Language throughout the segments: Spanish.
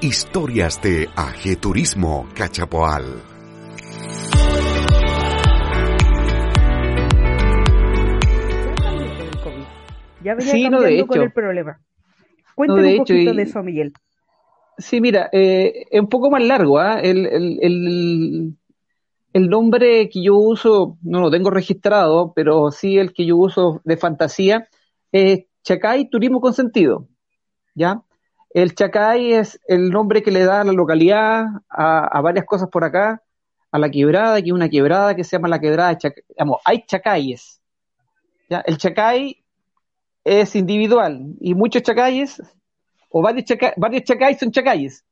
Historias de Turismo Cachapoal. Ya venía sí, no, de hecho. con el problema. Cuéntame un poquito de eso, Miguel. Sí, mira, eh, es un poco más largo. ¿ah? El, el, el, el nombre que yo uso, no lo tengo registrado, pero sí el que yo uso de fantasía, es Chacay Turismo Consentido. ¿Ya? El Chacay es el nombre que le da a la localidad, a, varias cosas por acá, a la quebrada, que es una quebrada que se llama la quebrada de Chacay. hay chacayes. ¿ya? El Chacay es individual y muchos chacayes, o varios, varios chacayes son chacayes.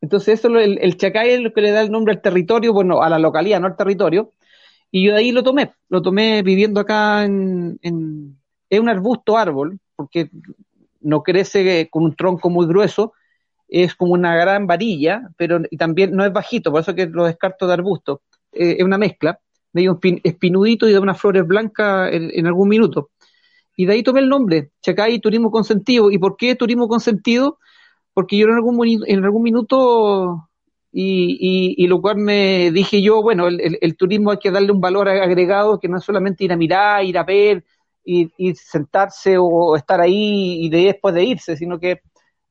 Entonces, eso el, el Chacay es lo que le da el nombre al territorio, bueno, a la localidad, no al territorio. Y yo de ahí lo tomé, lo tomé viviendo acá en, en es un arbusto árbol, porque no crece con un tronco muy grueso, es como una gran varilla, pero y también no es bajito, por eso que lo descarto de arbusto. Eh, es una mezcla, medio espinudito y de unas flores blancas en, en, algún minuto. Y de ahí tomé el nombre, Chacay Turismo Consentido. ¿Y por qué Turismo Consentido? Porque yo en algún, en algún minuto, y, y, lo cual me dije yo, bueno, el, turismo hay que darle un valor agregado que no es solamente ir a mirar, ir a ver, y, sentarse o estar ahí y después de irse, sino que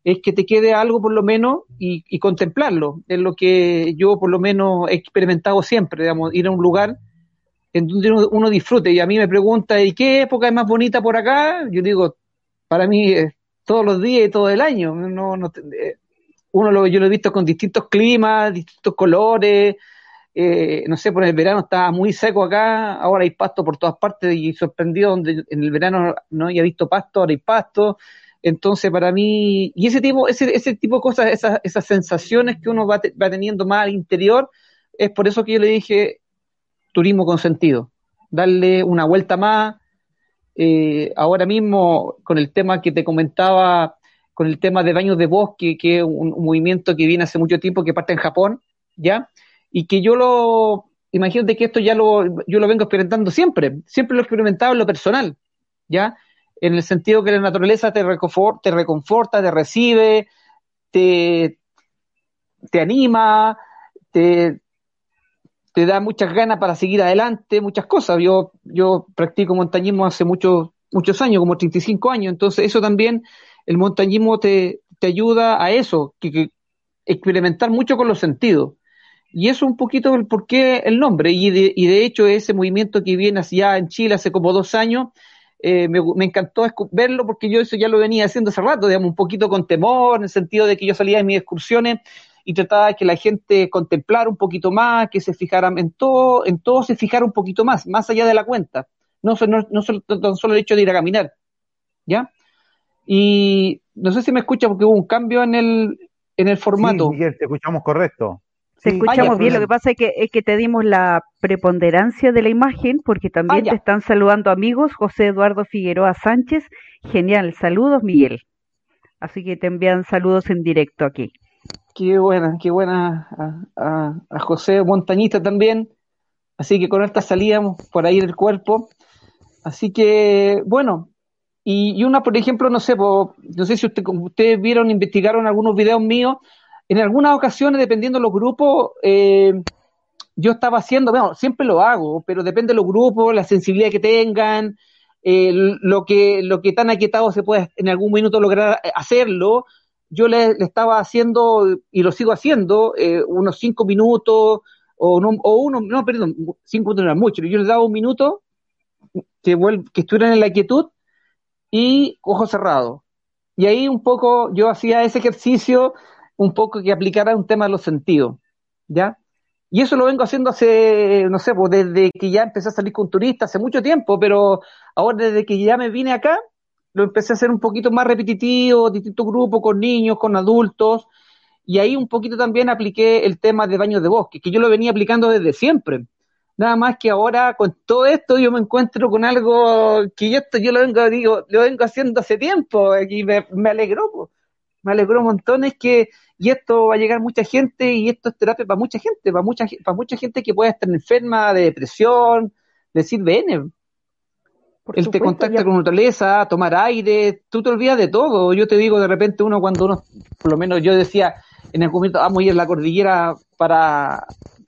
es que te quede algo por lo menos y, contemplarlo. Es lo que yo por lo menos he experimentado siempre, digamos, ir a un lugar en donde uno, disfrute. Y a mí me pregunta, ¿y qué época es más bonita por acá? Yo digo, para mí todos los días y todo el año. No, no, eh, uno lo, yo lo he visto con distintos climas, distintos colores. Eh, no sé, por el verano estaba muy seco acá, ahora hay pasto por todas partes y sorprendido donde en el verano no había visto pasto, ahora hay pasto. Entonces, para mí, y ese tipo, ese, ese tipo de cosas, esas, sensaciones que uno va, va teniendo más al interior, es por eso que yo le dije turismo con sentido. Darle una vuelta más, eh, ahora mismo con el tema que te comentaba, con el tema de baños de bosque, que es un, movimiento que viene hace mucho tiempo, que parte en Japón, ¿ya? Y que yo lo, imagínate que esto ya lo, yo lo vengo experimentando siempre, siempre lo he experimentado en lo personal, ¿ya? En el sentido que la naturaleza te, reconforta, te, reconforta, te recibe, te, te anima, te, te da muchas ganas para seguir adelante, muchas cosas. Yo, yo practico montañismo hace muchos, muchos años, como 35 años, entonces eso también, el montañismo te, te ayuda a eso, que, experimentar mucho con los sentidos. Y eso un poquito el por qué el nombre. Y de, y de hecho ese movimiento que viene hacia en Chile hace como dos años, eh, me, me, encantó verlo porque yo eso ya lo venía haciendo hace rato, digamos, un poquito con temor, en el sentido de que yo salía de mis excursiones y trataba de que la gente contemplara un poquito más, que se fijaran en todo, en todo se fijara un poquito más, más allá de la cuenta. No, no, no solo, tan solo el hecho de ir a caminar. ¿Ya? Y no sé si me escucha porque hubo un cambio en el, en el formato. Sí, Miguel, te escuchamos correcto. Te escuchamos bien, lo que pasa es que, es que te dimos la preponderancia de la imagen, porque también te están saludando amigos, José Eduardo Figueroa Sánchez, genial, saludos Miguel. Así que te envían saludos en directo aquí. Qué buena, qué buena a, José Montañista también. Así que con esta salíamos por ahí del cuerpo. Así que, bueno, y, una, por ejemplo, no sé, no sé si usted, ustedes vieron, investigaron algunos videos míos. En algunas ocasiones, dependiendo de los grupos, eh, yo estaba haciendo, bueno, siempre lo hago, pero depende de los grupos, la sensibilidad que tengan, eh, lo que lo que tan aquietado se puede en algún minuto lograr hacerlo yo le, estaba haciendo, y lo sigo haciendo, eh, unos cinco minutos, o, no, o uno, no, perdón, cinco minutos no era mucho, yo les daba un minuto que, que estuvieran en la quietud y ojos cerrados. Y ahí un poco yo hacía ese ejercicio, un poco que aplicara un tema de los sentidos, ¿ya? Y eso lo vengo haciendo hace, no sé, pues desde que ya empecé a salir con turistas, hace mucho tiempo, pero ahora desde que ya me vine acá, lo empecé a hacer un poquito más repetitivo, distintos grupos, con niños, con adultos, y ahí un poquito también apliqué el tema de baños de bosque, que yo lo venía aplicando desde siempre. Nada más que ahora con todo esto yo me encuentro con algo que yo, esto, yo lo vengo, digo, lo vengo haciendo hace tiempo y me, me alegró, me alegró un montón, es que y esto va a llegar mucha gente y esto es terapia para mucha gente, para mucha, para mucha gente que puede estar enferma de depresión, decir, él te contacta con naturaleza, tomar aire, tú te olvidas de todo. Yo te digo, de repente uno cuando uno, por lo menos yo decía, en el momento, vamos a ir a la cordillera para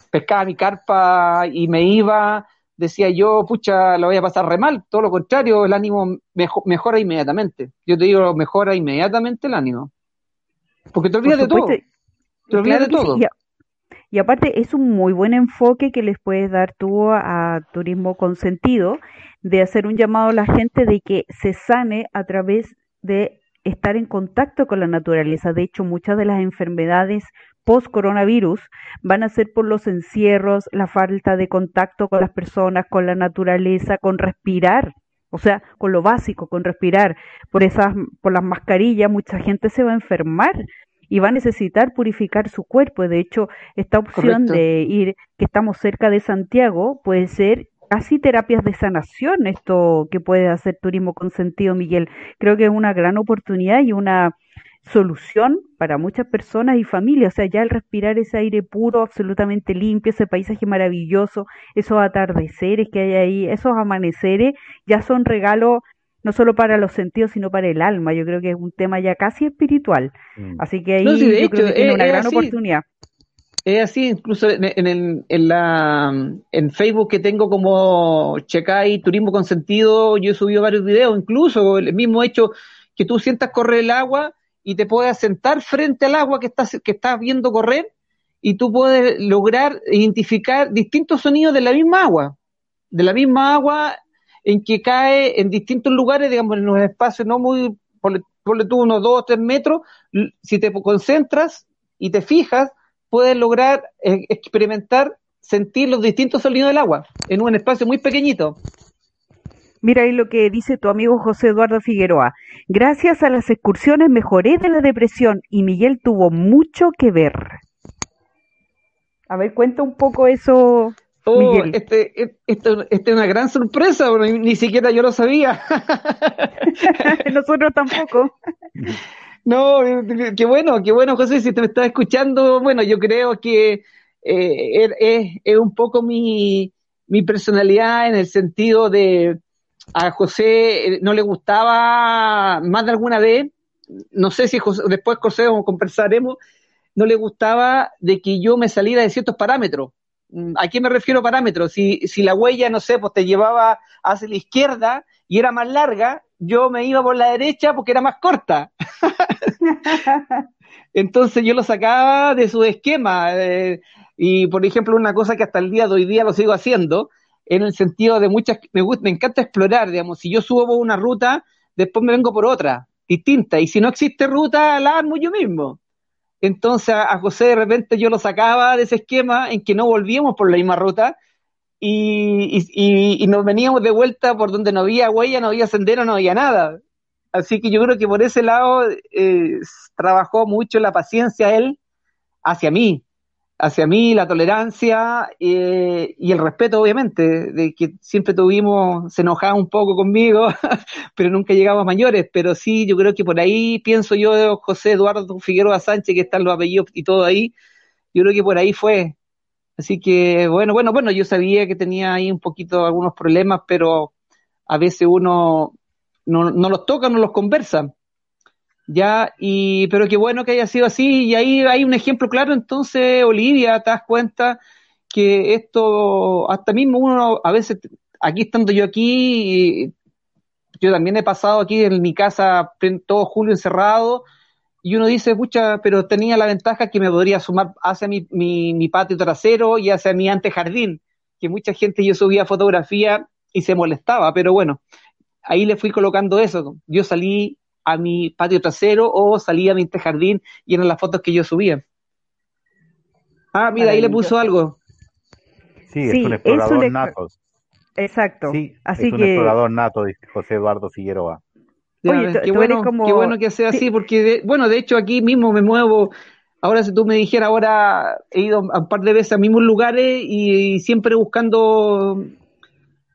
pescar mi carpa y me iba, decía yo, pucha, lo voy a pasar re mal. Todo lo contrario, el ánimo mejora inmediatamente. Yo te digo, mejora inmediatamente el ánimo. Porque te olvidas de todo. Te olvidas de todo. Y aparte es un muy buen enfoque que les puedes dar tú a, Turismo con Sentido, de hacer un llamado a la gente de que se sane a través de estar en contacto con la naturaleza. De hecho, muchas de las enfermedades post-coronavirus van a ser por los encierros, la falta de contacto con las personas, con la naturaleza, con respirar. O sea, con lo básico, con respirar, por esas, por las mascarillas, mucha gente se va a enfermar y va a necesitar purificar su cuerpo. De hecho, esta opción de ir, que estamos cerca de Santiago, puede ser casi terapias de sanación, esto que puede hacer Turismo con Sentido, Miguel. Creo que es una gran oportunidad y una solución para muchas personas y familias. O sea, ya el respirar ese aire puro, absolutamente limpio, ese paisaje maravilloso, esos atardeceres que hay ahí, esos amaneceres, ya son regalos no solo para los sentidos, sino para el alma. Yo creo que es un tema ya casi espiritual. Mm. Así que ahí yo creo que tiene una gran oportunidad. Es así, incluso en, en, en, la, en Facebook que tengo como Checay Turismo con Sentido, yo he subido varios videos, incluso el mismo hecho que tú sientas correr el agua y te puedas sentar frente al agua que estás, que estás viendo correr y tú puedes lograr identificar distintos sonidos de la misma agua, de la misma agua en que cae en distintos lugares, digamos, en un espacio no muy, ponle, tú unos dos o tres metros, si te concentras y te fijas, puedes lograr eh, experimentar, sentir los distintos sonidos del agua en un espacio muy pequeñito. Mira ahí lo que dice tu amigo José Eduardo Figueroa. Gracias a las excursiones mejoré de la depresión y Miguel tuvo mucho que ver. A ver, cuenta un poco eso, Oh, este, e, esto, este es una gran sorpresa, ni, siquiera yo lo sabía. Nosotros tampoco. No, qué bueno, qué bueno, José, si te me estás escuchando, bueno, yo creo que eh, es, un poco mi, mi personalidad en el sentido de a José eh, no le gustaba más de alguna vez, no sé si después José conversaremos, no le gustaba de que yo me saliera de ciertos parámetros. Mm, ¿A qué me refiero parámetros? Si, si la huella, no sé, pues te llevaba hacia la izquierda y era más larga, yo me iba por la derecha porque era más corta. Entonces yo lo sacaba de su esquema. Eh, y por ejemplo, una cosa que hasta el día de hoy día lo sigo haciendo, en el sentido de muchas, me, gusta, me encanta explorar, digamos, si yo subo por una ruta, después me vengo por otra, distinta, y si no existe ruta, la armo yo mismo. Entonces a, José de repente yo lo sacaba de ese esquema en que no volvíamos por la misma ruta y, nos veníamos de vuelta por donde no había huella, no había sendero, no había nada. Así que yo creo que por ese lado eh, trabajó mucho la paciencia él hacia mí hacia mí, la tolerancia eh, y el respeto, obviamente, de que siempre tuvimos, se enojaba un poco conmigo, pero nunca llegamos mayores, pero sí, yo creo que por ahí, pienso yo, José Eduardo Figueroa Sánchez, que están los apellidos y todo ahí, yo creo que por ahí fue. Así que, bueno, bueno, bueno, yo sabía que tenía ahí un poquito algunos problemas, pero a veces uno no, no los toca, no los conversa. Ya, y, pero qué bueno que haya sido así, y ahí hay un ejemplo claro, entonces, Olivia, te das cuenta que esto, hasta mismo uno, a veces, aquí estando yo aquí, yo también he pasado aquí en mi casa todo julio encerrado, y uno dice, pucha, pero tenía la ventaja que me podría sumar hacia mi, mi, mi patio trasero y hacia mi antejardín, que mucha gente yo subía fotografía y se molestaba, pero bueno, ahí le fui colocando eso. Yo salí a mi patio trasero o salía a mi jardín y eran las fotos que yo subía. Ah, mira, ahí le puso algo. Sí, es un explorador nato. Exacto. Sí, Así es un explorador nato, dice José Eduardo Figueroa. Oye, qué, bueno, qué bueno que sea así, porque, bueno, de hecho aquí mismo me muevo. Ahora, si tú me dijeras, ahora he ido un par de veces a mismos lugares y, siempre buscando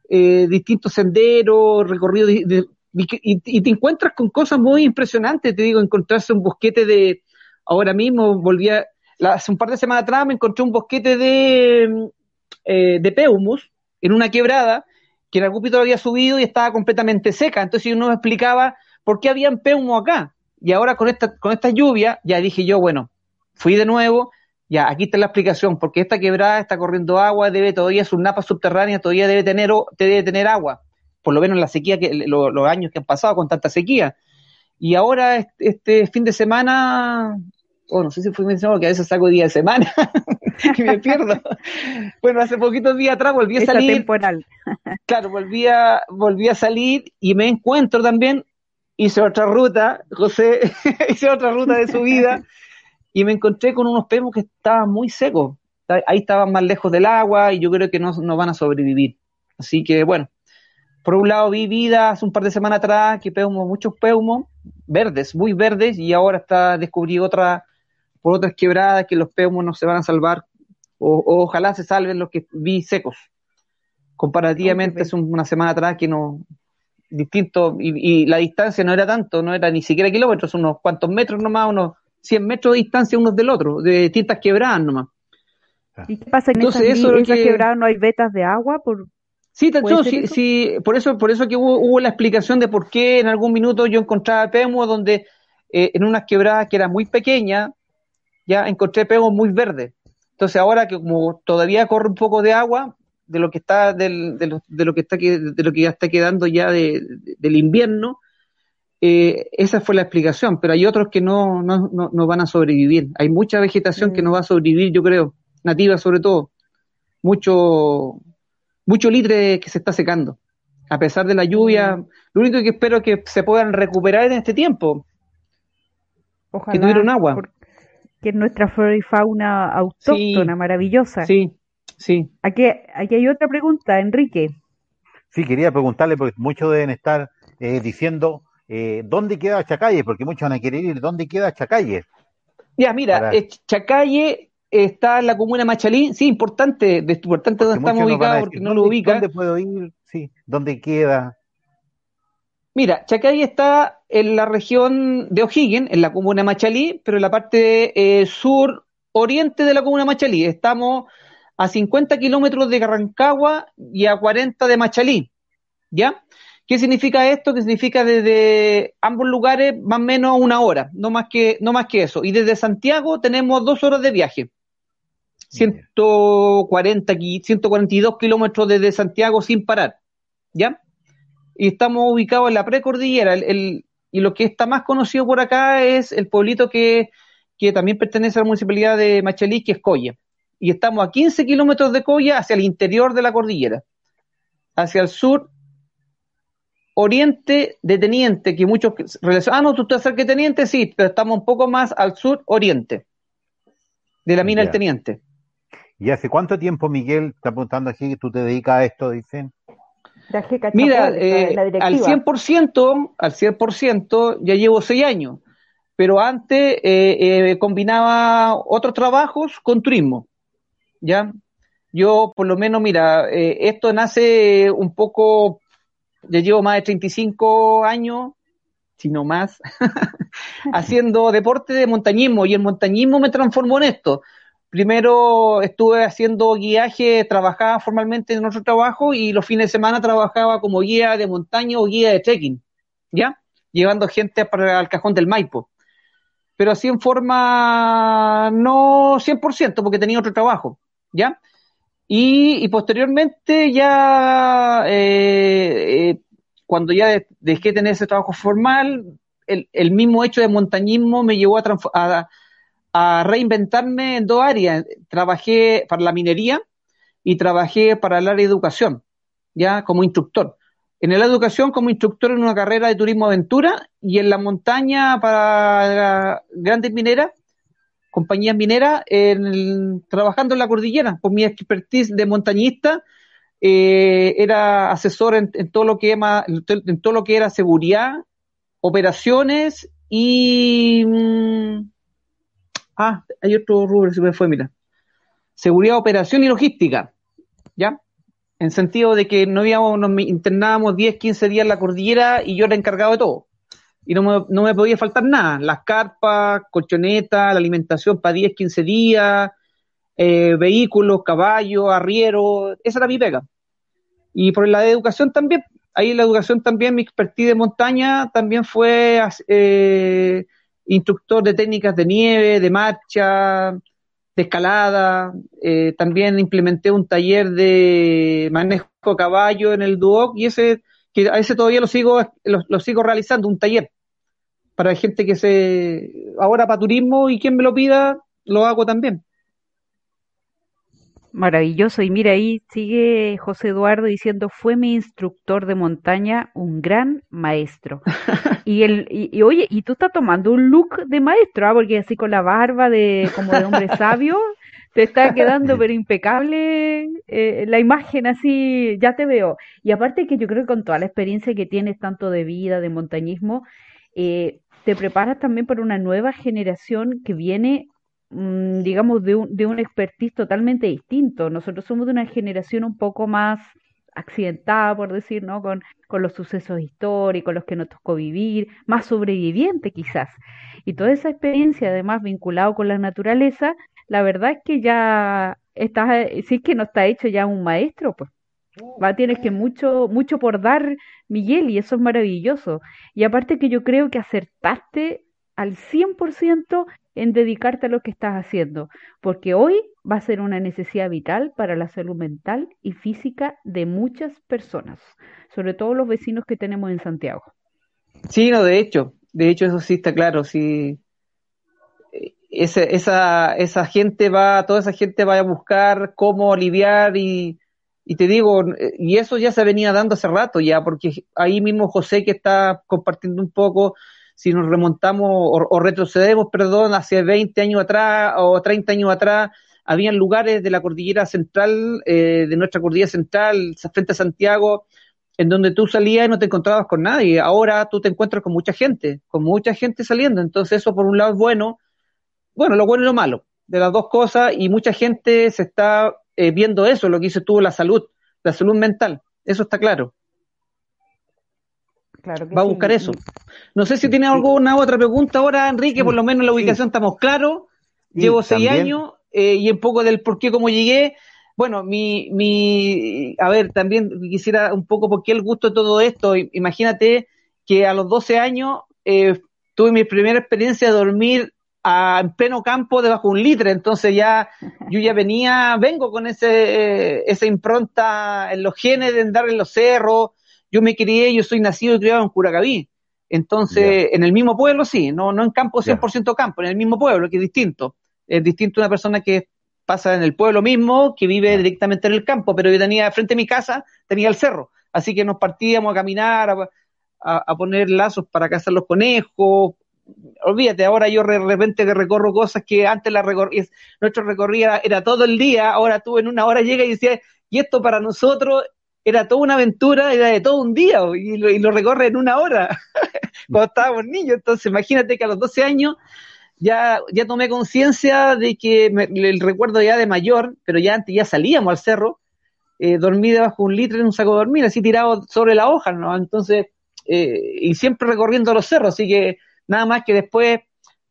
eh, distintos senderos, recorridos, y, te encuentras con cosas muy impresionantes. Te digo, encontrarse un bosquete de. Ahora mismo volví a. hace un par de semanas atrás me encontré un bosquete de, eh, de peumus en una quebrada que el agúpito había subido y estaba completamente seca. Entonces uno me explicaba por qué había peumo acá. Y ahora con esta, con esta lluvia, ya dije yo, bueno, fui de nuevo, ya aquí está la explicación, porque esta quebrada está corriendo agua, debe todavía, sus napas subterráneas todavía debe tener, debe tener agua, por lo menos en la sequía, que los años que han pasado con tanta sequía. Y ahora este fin de semana o no sé si fue mencionado que a veces saco día de semana y me pierdo. bueno, hace poquitos días atrás volví a salir. temporal. claro, volví a, volví a salir y me encuentro también, hice otra ruta, José, hice otra ruta de subida y me encontré con unos pemos que estaban muy secos. Ahí estaban más lejos del agua y yo creo que no, no van a sobrevivir. Así que bueno, por un lado vi vida hace un par de semanas atrás que peumos, muchos peumos verdes, muy verdes, y ahora está descubrí otra por otras quebradas que los peumos no se van a salvar, o, ojalá se salven los que vi secos. Comparativamente, es una semana atrás que no, distinto, y, la distancia no era tanto, no era ni siquiera kilómetros, unos cuantos metros nomás, unos 100 metros de distancia unos del otro, de distintas quebradas nomás. ¿Y qué pasa en Entonces, esas, eso quebradas no hay vetas de agua? Por, Sí, sí, sí, por eso, por eso que hubo, la explicación de por qué en algún minuto yo encontraba Peumo donde eh, en unas quebradas que eran muy pequeñas, ya encontré pegos muy verdes. Entonces ahora que como todavía corre un poco de agua de lo que está del, de, lo, que está de lo que ya está quedando ya del invierno, eh, esa fue la explicación. Pero hay otros que no, no, no, van a sobrevivir. Hay mucha vegetación que no va a sobrevivir, yo creo, nativa sobre todo. Mucho mucho litre que se está secando. A pesar de la lluvia, mm. lo único que espero es que se puedan recuperar en este tiempo. Ojalá, que tuvieron agua que es nuestra flora y fauna autóctona, maravillosa. Sí, sí. Aquí, aquí hay otra pregunta, Enrique. Sí, quería preguntarle, porque muchos deben estar eh, diciendo, eh, ¿dónde queda Chacalle? Porque muchos van a querer ir, ¿dónde queda Chacalle? Ya, mira, eh, Chacalle está en la comuna de Machalí, sí, importante, importante donde estamos ubicados, porque no lo ubica. ¿Dónde puedo ir? Sí, ¿dónde queda? Mira, Chacay está en la región de O'Higgins, en la comuna Machalí, pero en la parte eh, sur oriente de la comuna Machalí. Estamos a 50 kilómetros de Rancagua y a 40 de Machalí. ¿Ya? ¿Qué significa esto? Que significa desde ambos lugares más o menos una hora, no más que, no más que eso. Y desde Santiago tenemos dos horas de viaje. 140, 142 kilómetros desde Santiago sin parar. ¿Ya? Y estamos ubicados en la precordillera. El, y lo que está más conocido por acá es el pueblito que, también pertenece a la municipalidad de Machalí, que es Coya. Y estamos a 15 kilómetros de Coya hacia el interior de la cordillera. Hacia el sur, oriente de Teniente, que muchos relacionan. Ah, no, tú estás cerca de Teniente, sí, pero estamos un poco más al sur, oriente, de la mina del Teniente. ¿Y hace cuánto tiempo, Miguel, está preguntando aquí, que tú te dedicas a esto, dicen? Mira, eh, al 100%, al 100% ya llevo seis años, pero antes eh, eh, combinaba otros trabajos con turismo, ¿ya? Yo, por lo menos, mira, esto nace un poco, ya llevo más de 35 años, si no más, haciendo deporte de montañismo, y el montañismo me transformó en esto primero estuve haciendo guiaje, trabajaba formalmente en otro trabajo y los fines de semana trabajaba como guía de montaña o guía de trekking, ¿ya? Llevando gente para el cajón del Maipo. Pero así en forma no 100% porque tenía otro trabajo, ¿ya? Y, posteriormente ya, eh, eh, cuando ya dejé de tener ese trabajo formal, el, mismo hecho de montañismo me llevó a, a a reinventarme en dos áreas. Trabajé para la minería y trabajé para el área de educación, ya como instructor. En la educación como instructor en una carrera de turismo aventura y en la montaña para grandes mineras compañías mineras trabajando en la cordillera. Por mi expertise de montañista, eh, era asesor en, todo lo que en todo lo que era seguridad, operaciones y mm, ah, hay otro rubro se me fue, mira. Seguridad, operación y logística. ¿Ya? En sentido de que no habíamos, nos internábamos 10, 15 días en la cordillera y yo era encargado de todo y no me, no me podía faltar nada. Las carpas, colchonetas, la alimentación para 10, 15 días, eh, vehículos, caballos, arrieros, esa era mi pega. Y por la de educación también, ahí la educación también, mi expertise de montaña también fue eh, instructor de técnicas de nieve, de marcha, de escalada, eh, también implementé un taller de manejo caballo en el Duoc y ese que a ese todavía lo sigo, lo, sigo realizando, un taller para gente que se, ahora para turismo y quien me lo pida, lo hago también. Maravilloso. Y mira, ahí sigue José Eduardo diciendo, fue mi instructor de montaña, un gran maestro. y, el, y, oye, y tú estás tomando un look de maestro, ¿ah? porque así con la barba de como de hombre sabio, te está quedando pero impecable eh, la imagen así, ya te veo. Y aparte que yo creo que con toda la experiencia que tienes, tanto de vida, de montañismo, eh, te preparas también para una nueva generación que viene, digamos, de un, de un expertise totalmente distinto. Nosotros somos de una generación un poco más accidentada, por decir, ¿no? Con, con los sucesos históricos, los que nos tocó vivir, más sobreviviente quizás. Y toda esa experiencia, además, vinculado con la naturaleza, la verdad es que ya estás, si es que no está hecho ya un maestro, pues va tienes que mucho mucho por dar Miguel y eso es maravilloso y aparte que yo creo que acertaste al 100% en dedicarte a lo que estás haciendo porque hoy va a ser una necesidad vital para la salud mental y física de muchas personas sobre todo los vecinos que tenemos en Santiago. Sí no de hecho de hecho eso sí está claro sí. Esa, esa gente va, toda esa gente va a buscar cómo aliviar y, y te digo, y eso ya se venía dando hace rato ya, porque ahí mismo José que está compartiendo un poco, si nos remontamos o, retrocedemos, perdón, hacia 20 años atrás o 30 años atrás, habían lugares de la cordillera central, eh, de nuestra cordillera central, frente a Santiago, en donde tú salías y no te encontrabas con nadie. Ahora tú te encuentras con mucha gente, con mucha gente saliendo. Entonces eso por un lado es bueno, bueno, lo bueno y lo malo de las dos cosas y mucha gente se está eh, viendo eso, lo que dice tú, la salud, la salud mental, eso está claro. Claro Va a buscar eso. No sé si tiene alguna otra pregunta ahora, Enrique, por lo menos en la ubicación estamos claros. Llevo seis años eh, y un poco del por qué, cómo llegué. Bueno, mi, mi, a ver, también quisiera un poco por qué el gusto de todo esto. Imagínate que a los 12 años eh, tuve mi primera experiencia de dormir en pleno campo debajo de un litre, entonces ya yo ya venía, vengo con ese, esa impronta en los genes de andar en los cerros, yo me crié, yo soy nacido y criado en Curacaví, entonces en el mismo pueblo sí, no, no en campo 100% campo, en el mismo pueblo, que es distinto, es distinto una persona que pasa en el pueblo mismo, que vive directamente en el campo, pero yo tenía frente a mi casa, tenía el cerro, así que nos partíamos a caminar, a, a poner lazos para cazar los conejos, olvídate, ahora yo de repente recorro cosas que antes la recorría, nuestro recorrido era, todo el día, ahora tú en una hora llegas y decías, y esto para nosotros era toda una aventura, era de todo un día, y lo, y lo recorre en una hora, cuando estábamos niños, entonces imagínate que a los 12 años ya, ya tomé conciencia de que el recuerdo ya de mayor, pero ya antes ya salíamos al cerro, eh, dormí debajo de un litro en un saco de dormir, así tirado sobre la hoja, ¿no? Entonces, eh, y siempre recorriendo los cerros, así que Nada más que después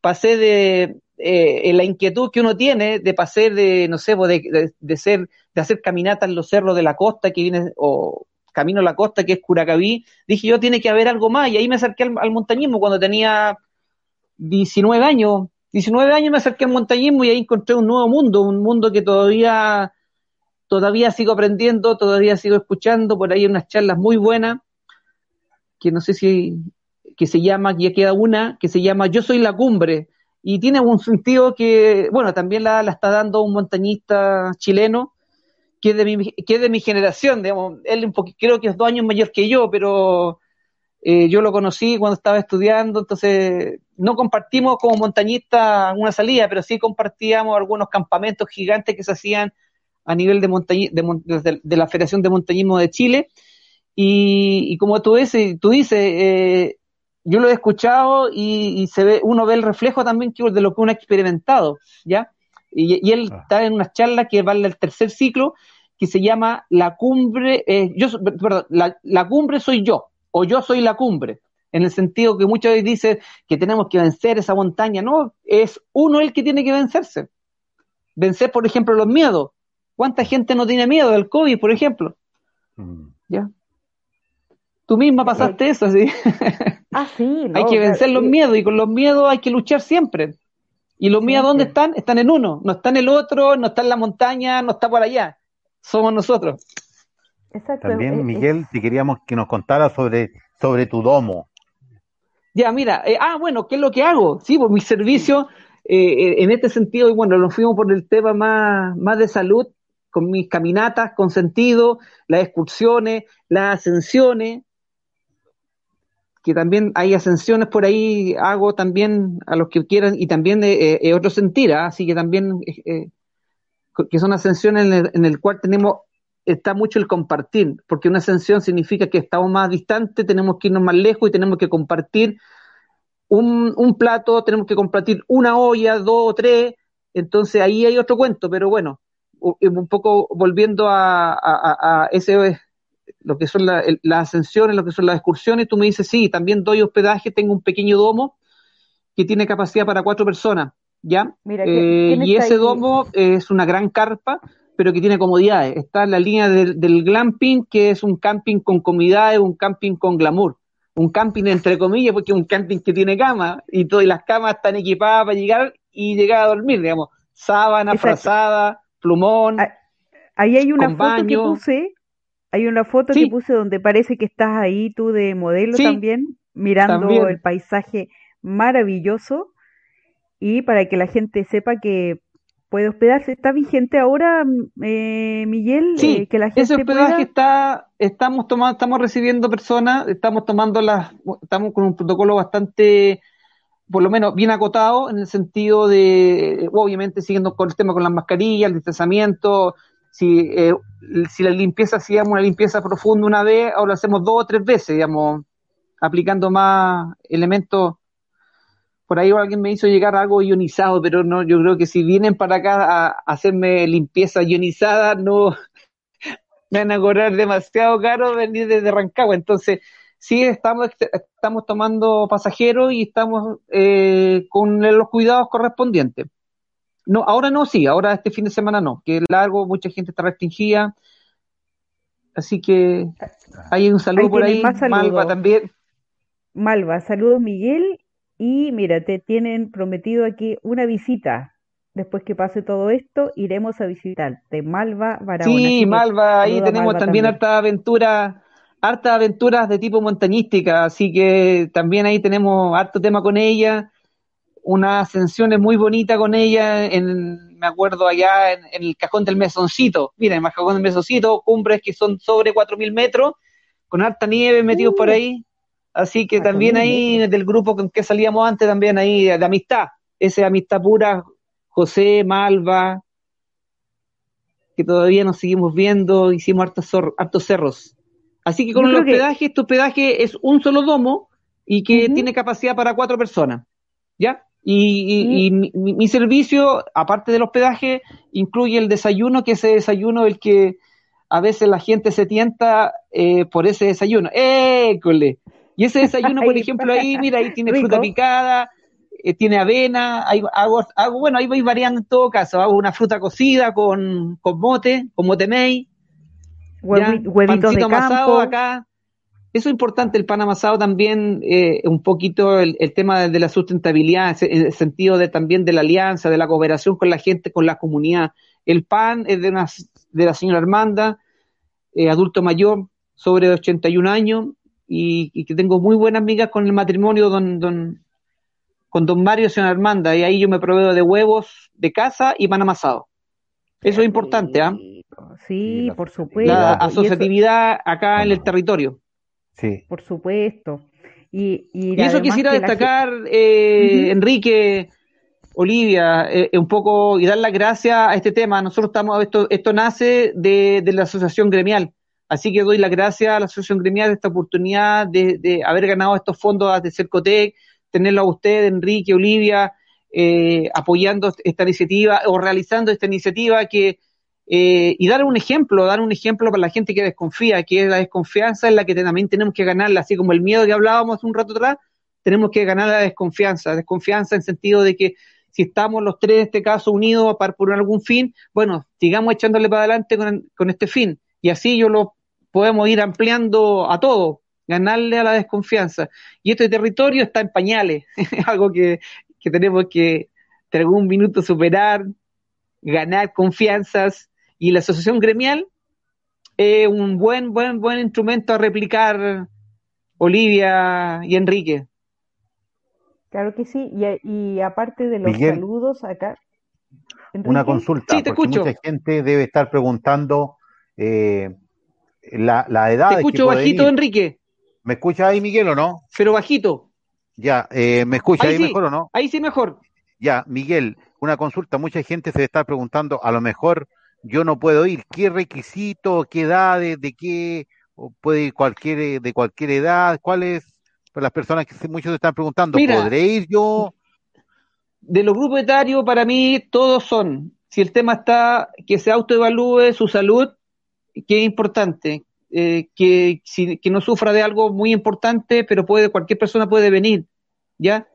pasé de eh, la inquietud que uno tiene de pasar de, no sé, de, de, ser, de hacer caminatas en los cerros de la costa que viene, o camino a la costa que es Curacaví, dije yo tiene que haber algo más y ahí me acerqué al, montañismo cuando tenía 19 años. 19 años me acerqué al montañismo y ahí encontré un nuevo mundo, un mundo que todavía, todavía sigo aprendiendo, todavía sigo escuchando, por ahí unas charlas muy buenas, que no sé si que se llama, ya queda una, que se llama Yo soy la cumbre, y tiene un sentido que, bueno, también la, está dando un montañista chileno, que es de mi, que es de mi generación, digamos, él creo que es dos años mayor que yo, pero eh, yo lo conocí cuando estaba estudiando, entonces no compartimos como montañistas una salida, pero sí compartíamos algunos campamentos gigantes que se hacían a nivel de, de, la Federación de Montañismo de Chile. Y, como tú dices, tú dices eh, yo lo he escuchado y, se ve, uno ve el reflejo también de lo que uno ha experimentado, ¿ya? Y, él ah. está en una charla que vale el tercer ciclo, que se llama La Cumbre, eh, yo, perdón, la, la, Cumbre soy yo, o yo soy la cumbre, en el sentido que muchas veces dicen que tenemos que vencer esa montaña, no, es uno el que tiene que vencerse. Vencer, por ejemplo, los miedos. ¿Cuánta gente no tiene miedo del COVID, por ejemplo? Mm. ¿Ya? Tú misma pasaste eso, ¿sí? Ah, sí. hay que vencer los miedos y con los miedos hay que luchar siempre. ¿Y los miedos dónde están? Están en uno, no está en el otro, no está en la montaña, no está por allá. Somos nosotros. Exacto. También, Miguel, si queríamos que nos contara sobre, sobre tu domo. Ya, mira, eh, ah, bueno, ¿qué es lo que hago? Sí, por mi servicio, eh, eh, en este sentido, y bueno, nos fuimos por el tema más, más de salud, con mis caminatas con sentido, las excursiones, las ascensiones, que también hay ascensiones por ahí, hago también a los que quieran, y también eh, eh otro sentir, ¿ah? así que también, eh, eh, que son ascensiones en el, en el, cual tenemos, está mucho el compartir, porque una ascensión significa que estamos más distantes, tenemos que irnos más lejos y tenemos que compartir un, un plato, tenemos que compartir una olla, dos o tres, entonces ahí hay otro cuento, pero bueno, un poco volviendo a, a ese lo que son las ascensiones, lo que son las excursiones, tú me dices, sí, también doy hospedaje, tengo un pequeño domo que tiene capacidad para cuatro personas, ¿ya? Eh, y ese domo es una gran carpa, pero que tiene comodidades. Está en la línea del, glamping, que es un camping con comodidades, un camping con glamour. Un camping entre comillas, porque es un camping que tiene cama y todas las camas están equipadas para llegar y llegar a dormir, digamos. Sábana, frazada, plumón. Ah, ahí hay una foto que puse hay una foto que puse donde parece que estás ahí tú de modelo también, mirando el paisaje maravilloso. Y para que la gente sepa que puede hospedarse, ¿está vigente ahora, eh, Miguel? Sí, eh, que la gente ese hospedaje está, estamos tomando, estamos recibiendo personas, estamos tomando las, estamos con un protocolo bastante, por lo menos bien acotado, en el sentido de, obviamente siguiendo con el tema con las mascarillas, el distanciamiento, si, eh, si la limpieza hacíamos una limpieza profunda una vez, ahora lo hacemos dos o tres veces, digamos, aplicando más elementos. Por ahí alguien me hizo llegar algo ionizado, pero no, yo creo que si vienen para acá a hacerme limpieza ionizada, no me van a cobrar demasiado caro venir desde Rancagua. Entonces, sí estamos, estamos tomando pasajeros y estamos eh, con los cuidados correspondientes. No, ahora no, sí, ahora este fin de semana no, que es largo, mucha gente está restringida. Así que hay un saludo por ahí, Malva también. Malva, saludos Miguel. Y mira, te tienen prometido aquí una visita. Después que pase todo esto, iremos a visitarte. Malva Barahona. Sí, Malva, ahí tenemos también, harta aventura, harta aventuras de tipo montañística, así que también ahí tenemos harto tema con ella una ascensión muy bonita con ella, en, me acuerdo allá en, el cajón del mesoncito, mira, en el cajón del mesoncito, cumbres que son sobre 4.000 metros, con harta nieve metidos por uh. ahí, así que también ahí del grupo con que salíamos antes, también ahí de, amistad, esa amistad pura, José, Malva, que todavía nos seguimos viendo, hicimos hartos, hartos cerros. Así que con el hospedaje, este hospedaje es un solo domo y que tiene capacidad para cuatro personas. ¿Ya? Y, mi, servicio, aparte del hospedaje, incluye el desayuno, que ese desayuno el que a veces la gente se tienta eh, por ese desayuno. ¡École! Y ese desayuno, por ejemplo, ahí, mira, ahí tiene fruta picada, eh, tiene avena, hay, hago, hago, bueno, ahí voy variando en todo caso, hago una fruta cocida con, con mote, con mote mey, huevitos de campo. acá, eso es importante, el pan amasado también, eh, un poquito el, tema de la sustentabilidad, en el sentido de también de la alianza, de la cooperación con la gente, con la comunidad. El pan es de, una, de la señora Armanda, eh, adulto mayor, sobre 81 años, y, que tengo muy buenas amigas con el matrimonio don, don, con don Mario y señora Armanda, y ahí yo me proveo de huevos de casa y pan amasado. Eso es importante, ¿ah? Sí, por supuesto. La asociatividad acá en el territorio. Sí. Por supuesto. Y, eso quisiera destacar, eh, Enrique, Olivia, eh, un poco y dar las gracias a este tema. Nosotros estamos, esto, esto nace de, la asociación gremial. Así que doy las gracias a la asociación gremial de esta oportunidad de, haber ganado estos fondos de Cercotec, tenerlo a usted, Enrique, Olivia, eh, apoyando esta iniciativa o realizando esta iniciativa que eh, y dar un ejemplo, dar un ejemplo para la gente que desconfía, que es la desconfianza en la que también tenemos que ganarla, así como el miedo que hablábamos un rato atrás, tenemos que ganar la desconfianza, desconfianza en sentido de que si estamos los tres en este caso unidos para por algún fin, bueno, sigamos echándole para adelante con, este fin y así yo lo podemos ir ampliando a todo, ganarle a la desconfianza. Y este territorio está en pañales, algo que, que tenemos que de algún minuto superar, ganar confianzas y la asociación gremial es un buen, buen, buen instrumento a replicar Olivia y Enrique. Claro que sí, y, aparte de los saludos acá. Una consulta, sí, te escucho. mucha gente debe estar preguntando eh, la, la, edad. Te escucho bajito, Enrique. ¿Me escucha ahí, Miguel, o no? Pero bajito. Ya, eh, ¿me escucha ahí, mejor o no? Ahí sí mejor. Ya, Miguel, una consulta. Mucha gente se debe estar preguntando, a lo mejor yo no puedo ir. ¿Qué requisito, qué edades, de qué puede ir cualquier de cualquier edad? ¿Cuáles para las personas que muchos están preguntando, ¿podré ir yo? De los grupos etarios, para mí, todos son. Si el tema está que se autoevalúe su salud, que es importante, eh, que, que no sufra de algo muy importante, pero puede, cualquier persona puede venir, ¿ya?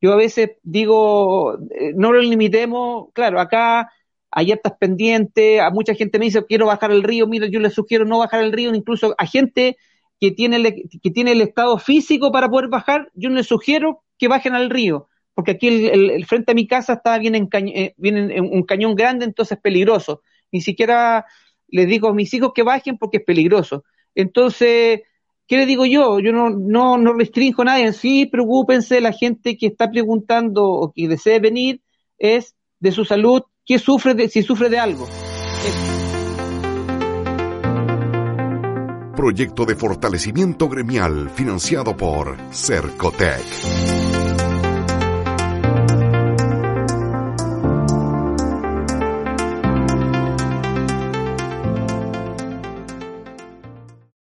Yo a veces digo, eh, no lo limitemos, claro, acá hay estás pendientes, a mucha gente me dice, quiero bajar el río, mira, yo le sugiero no bajar el río, incluso a gente que tiene, el, que tiene el estado físico para poder bajar, yo les sugiero que bajen al río, porque aquí el, frente a mi casa está bien en, eh, un cañón grande, entonces es peligroso. Ni siquiera les digo a mis hijos que bajen porque es peligroso. Entonces, ¿qué les digo yo? Yo no, no, no restringo a nadie. Sí, preocúpense, la gente que está preguntando o que desee venir es de su salud, ¿Qué sufre de, si sufre de algo. Proyecto de fortalecimiento gremial financiado por Cercotec.